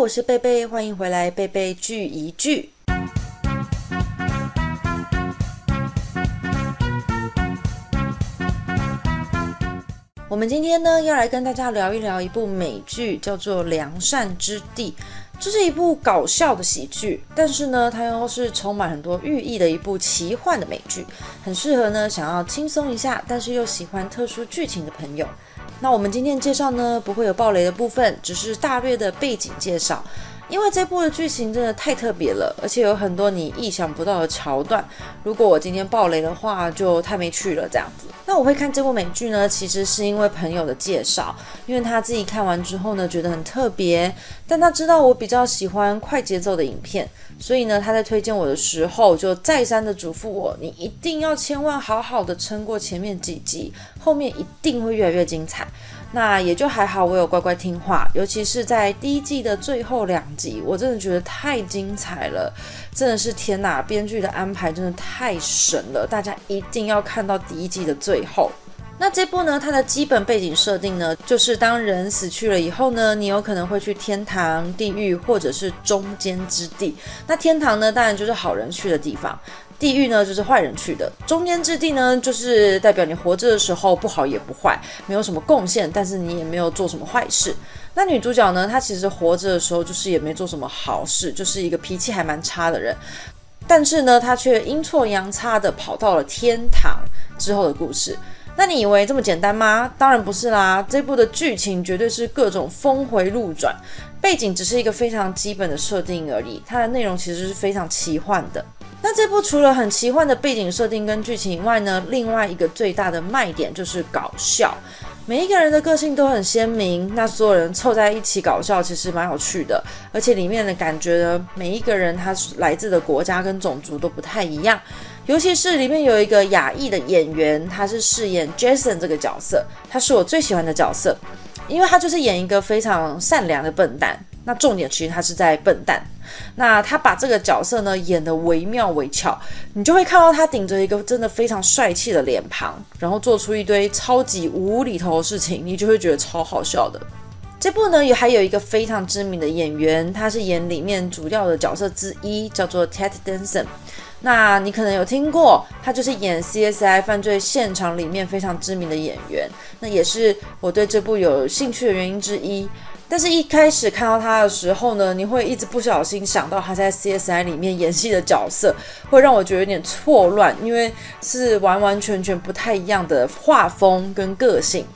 我是贝贝，欢迎回来，贝贝聚一聚。我们今天呢，要来跟大家聊一聊一部美剧，叫做《良善之地》。这是一部搞笑的喜剧，但是呢，它又是充满很多寓意的一部奇幻的美剧，很适合呢想要轻松一下，但是又喜欢特殊剧情的朋友。那我们今天介绍呢，不会有暴雷的部分，只是大略的背景介绍。因为这部的剧情真的太特别了，而且有很多你意想不到的桥段。如果我今天爆雷的话，就太没趣了。这样子，那我会看这部美剧呢，其实是因为朋友的介绍，因为他自己看完之后呢，觉得很特别，但他知道我比较喜欢快节奏的影片，所以呢，他在推荐我的时候，就再三的嘱咐我，你一定要千万好好的撑过前面几集，后面一定会越来越精彩。那也就还好，我有乖乖听话，尤其是在第一季的最后两集，我真的觉得太精彩了，真的是天哪！编剧的安排真的太神了，大家一定要看到第一季的最后。那这部呢，它的基本背景设定呢，就是当人死去了以后呢，你有可能会去天堂、地狱或者是中间之地。那天堂呢，当然就是好人去的地方。地狱呢，就是坏人去的；中间之地呢，就是代表你活着的时候不好也不坏，没有什么贡献，但是你也没有做什么坏事。那女主角呢，她其实活着的时候就是也没做什么好事，就是一个脾气还蛮差的人。但是呢，她却阴错阳差的跑到了天堂之后的故事。那你以为这么简单吗？当然不是啦！这部的剧情绝对是各种峰回路转，背景只是一个非常基本的设定而已，它的内容其实是非常奇幻的。那这部除了很奇幻的背景设定跟剧情以外呢，另外一个最大的卖点就是搞笑。每一个人的个性都很鲜明，那所有人凑在一起搞笑，其实蛮有趣的。而且里面的感觉呢，每一个人他来自的国家跟种族都不太一样。尤其是里面有一个亚裔的演员，他是饰演 Jason 这个角色，他是我最喜欢的角色，因为他就是演一个非常善良的笨蛋。那重点其实他是在笨蛋，那他把这个角色呢演得惟妙惟肖，你就会看到他顶着一个真的非常帅气的脸庞，然后做出一堆超级无厘头的事情，你就会觉得超好笑的。这部呢也还有一个非常知名的演员，他是演里面主要的角色之一，叫做 Ted Danson。那你可能有听过，他就是演 CSI 犯罪现场里面非常知名的演员，那也是我对这部有兴趣的原因之一。但是，一开始看到他的时候呢，你会一直不小心想到他在 CSI 里面演戏的角色，会让我觉得有点错乱，因为是完完全全不太一样的画风跟个性。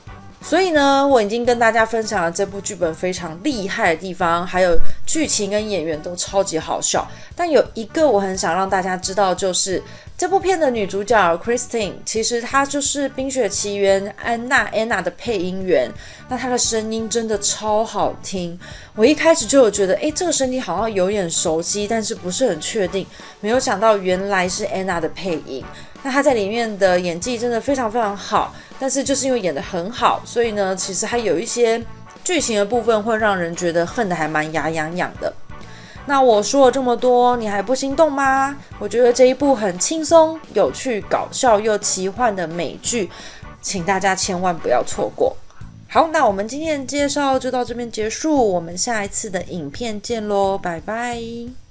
所以呢，我已经跟大家分享了这部剧本非常厉害的地方，还有剧情跟演员都超级好笑。但有一个我很想让大家知道，就是这部片的女主角 Christine，其实她就是《冰雪奇缘》安娜 Anna 的配音员。那她的声音真的超好听，我一开始就有觉得，诶，这个声音好像有点熟悉，但是不是很确定。没有想到原来是 Anna 的配音。那她在里面的演技真的非常非常好。但是就是因为演得很好，所以呢，其实还有一些剧情的部分会让人觉得恨得还蛮牙痒痒的。那我说了这么多，你还不心动吗？我觉得这一部很轻松、有趣、搞笑又奇幻的美剧，请大家千万不要错过。好，那我们今天的介绍就到这边结束，我们下一次的影片见喽，拜拜。